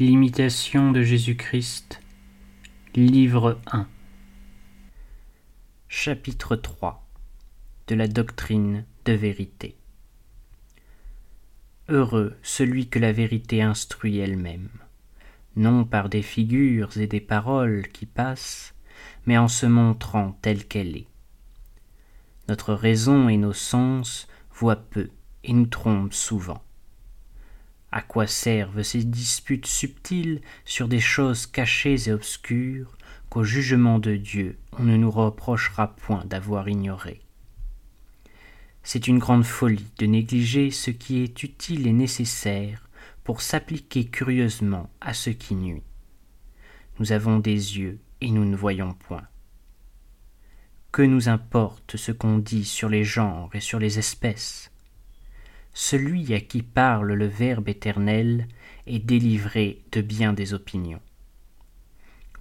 L'imitation de Jésus-Christ, livre 1 Chapitre 3 De la doctrine de vérité Heureux celui que la vérité instruit elle-même, non par des figures et des paroles qui passent, mais en se montrant telle qu'elle est. Notre raison et nos sens voient peu et nous trompent souvent. À quoi servent ces disputes subtiles sur des choses cachées et obscures qu'au jugement de Dieu on ne nous reprochera point d'avoir ignorées? C'est une grande folie de négliger ce qui est utile et nécessaire pour s'appliquer curieusement à ce qui nuit. Nous avons des yeux et nous ne voyons point. Que nous importe ce qu'on dit sur les genres et sur les espèces? Celui à qui parle le Verbe éternel est délivré de bien des opinions.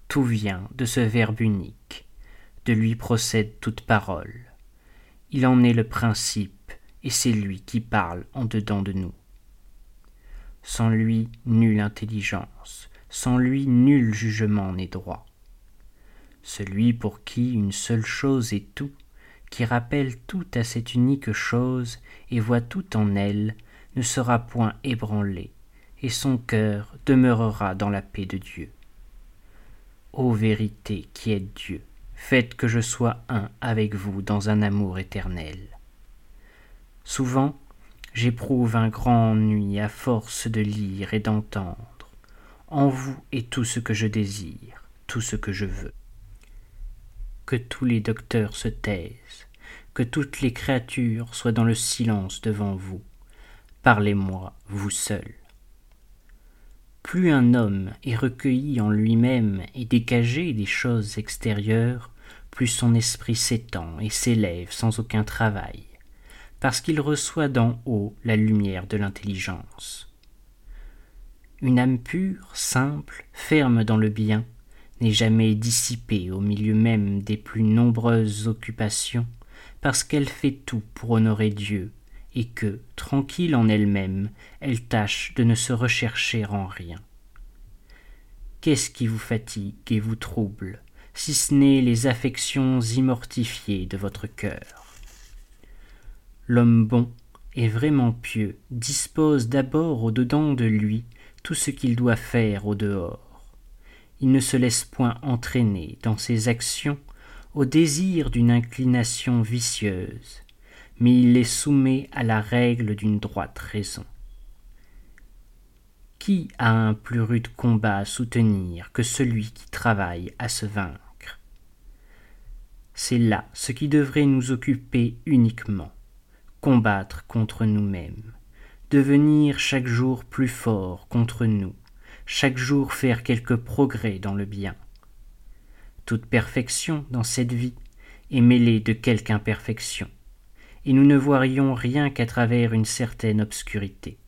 Tout vient de ce Verbe unique, de lui procède toute parole. Il en est le principe, et c'est lui qui parle en dedans de nous. Sans lui, nulle intelligence, sans lui, nul jugement n'est droit. Celui pour qui une seule chose est tout, qui rappelle tout à cette unique chose et voit tout en elle, ne sera point ébranlé, et son cœur demeurera dans la paix de Dieu. Ô vérité qui êtes Dieu, faites que je sois un avec vous dans un amour éternel. Souvent, j'éprouve un grand ennui à force de lire et d'entendre. En vous est tout ce que je désire, tout ce que je veux que tous les docteurs se taisent, que toutes les créatures soient dans le silence devant vous. Parlez-moi, vous seul. Plus un homme est recueilli en lui-même et dégagé des choses extérieures, plus son esprit s'étend et s'élève sans aucun travail, parce qu'il reçoit d'en haut la lumière de l'intelligence. Une âme pure, simple, ferme dans le bien, n'est jamais dissipée au milieu même des plus nombreuses occupations, parce qu'elle fait tout pour honorer Dieu, et que, tranquille en elle-même, elle tâche de ne se rechercher en rien. Qu'est-ce qui vous fatigue et vous trouble, si ce n'est les affections immortifiées de votre cœur? L'homme bon et vraiment pieux dispose d'abord au dedans de lui tout ce qu'il doit faire au dehors il ne se laisse point entraîner dans ses actions au désir d'une inclination vicieuse, mais il les soumet à la règle d'une droite raison. Qui a un plus rude combat à soutenir que celui qui travaille à se vaincre? C'est là ce qui devrait nous occuper uniquement, combattre contre nous-mêmes, devenir chaque jour plus fort contre nous, chaque jour faire quelques progrès dans le bien. Toute perfection dans cette vie est mêlée de quelque imperfection, et nous ne voirions rien qu'à travers une certaine obscurité.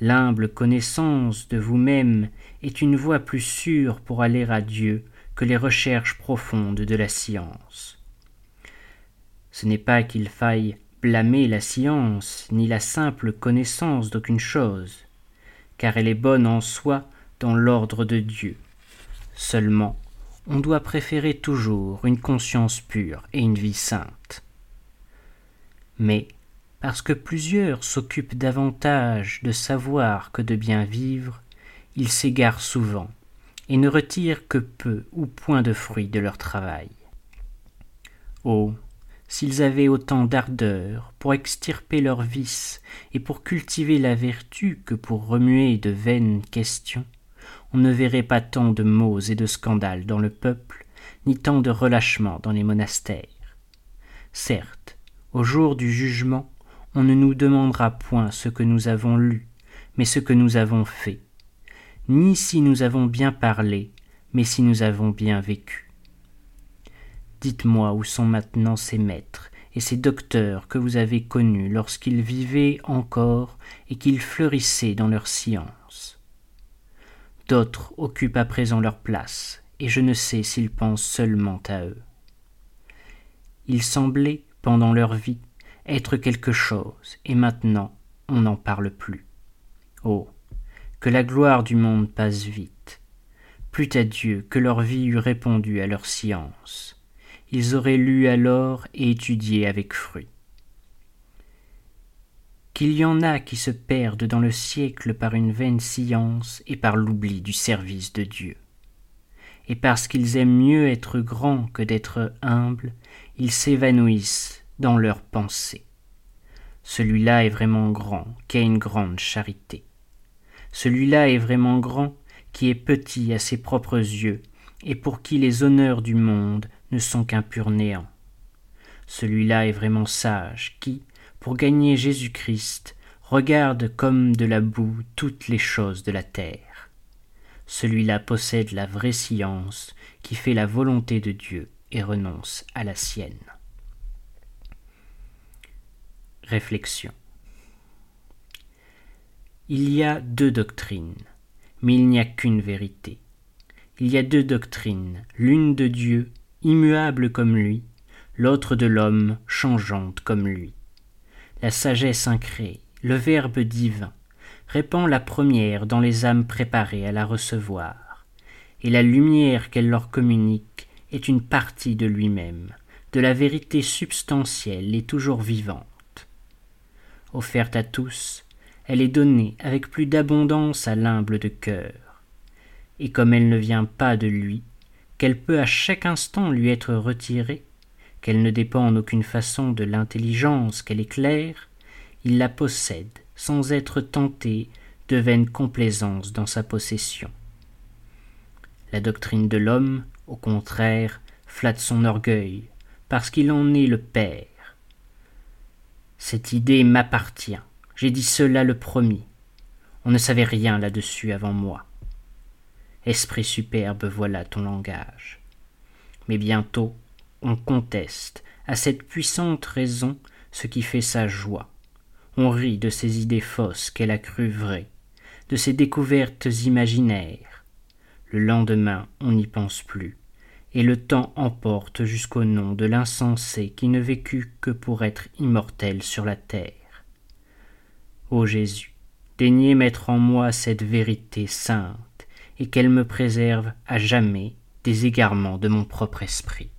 L'humble connaissance de vous-même est une voie plus sûre pour aller à Dieu que les recherches profondes de la science. Ce n'est pas qu'il faille blâmer la science, ni la simple connaissance d'aucune chose, car elle est bonne en soi dans l'ordre de Dieu. Seulement, on doit préférer toujours une conscience pure et une vie sainte. Mais, parce que plusieurs s'occupent davantage de savoir que de bien vivre, ils s'égarent souvent et ne retirent que peu ou point de fruits de leur travail. Oh, s'ils avaient autant d'ardeur pour extirper leurs vices et pour cultiver la vertu que pour remuer de vaines questions, on ne verrait pas tant de maux et de scandales dans le peuple, ni tant de relâchements dans les monastères. Certes, au jour du jugement, on ne nous demandera point ce que nous avons lu, mais ce que nous avons fait, ni si nous avons bien parlé, mais si nous avons bien vécu. Dites-moi où sont maintenant ces maîtres et ces docteurs que vous avez connus lorsqu'ils vivaient encore et qu'ils fleurissaient dans leur science. D'autres occupent à présent leur place, et je ne sais s'ils pensent seulement à eux. Ils semblaient, pendant leur vie, être quelque chose, et maintenant on n'en parle plus. Oh, que la gloire du monde passe vite. Plût à Dieu que leur vie eût répondu à leur science. Ils auraient lu alors et étudié avec fruit. Qu'il y en a qui se perdent dans le siècle par une vaine science et par l'oubli du service de Dieu. Et parce qu'ils aiment mieux être grands que d'être humbles, ils s'évanouissent dans leurs pensées. Celui-là est vraiment grand, qui a une grande charité. Celui-là est vraiment grand, qui est petit à ses propres yeux, et pour qui les honneurs du monde sont qu'un pur néant. Celui-là est vraiment sage, qui, pour gagner Jésus-Christ, regarde comme de la boue toutes les choses de la terre. Celui-là possède la vraie science qui fait la volonté de Dieu et renonce à la sienne. Réflexion. Il y a deux doctrines, mais il n'y a qu'une vérité. Il y a deux doctrines, l'une de Dieu, immuable comme lui, l'autre de l'homme, changeante comme lui. La sagesse incrée, le Verbe divin, répand la première dans les âmes préparées à la recevoir, et la lumière qu'elle leur communique est une partie de lui-même, de la vérité substantielle et toujours vivante offerte à tous, elle est donnée avec plus d'abondance à l'humble de cœur. Et comme elle ne vient pas de lui, qu'elle peut à chaque instant lui être retirée, qu'elle ne dépend en aucune façon de l'intelligence qu'elle éclaire, il la possède sans être tenté de vaine complaisance dans sa possession. La doctrine de l'homme, au contraire, flatte son orgueil, parce qu'il en est le père, cette idée m'appartient. J'ai dit cela le premier. On ne savait rien là-dessus avant moi. Esprit superbe, voilà ton langage. Mais bientôt, on conteste à cette puissante raison ce qui fait sa joie. On rit de ces idées fausses qu'elle a crues vraies, de ces découvertes imaginaires. Le lendemain, on n'y pense plus et le temps emporte jusqu'au nom de l'insensé qui ne vécut que pour être immortel sur la terre. Ô Jésus, daignez mettre en moi cette vérité sainte, et qu'elle me préserve à jamais des égarements de mon propre esprit.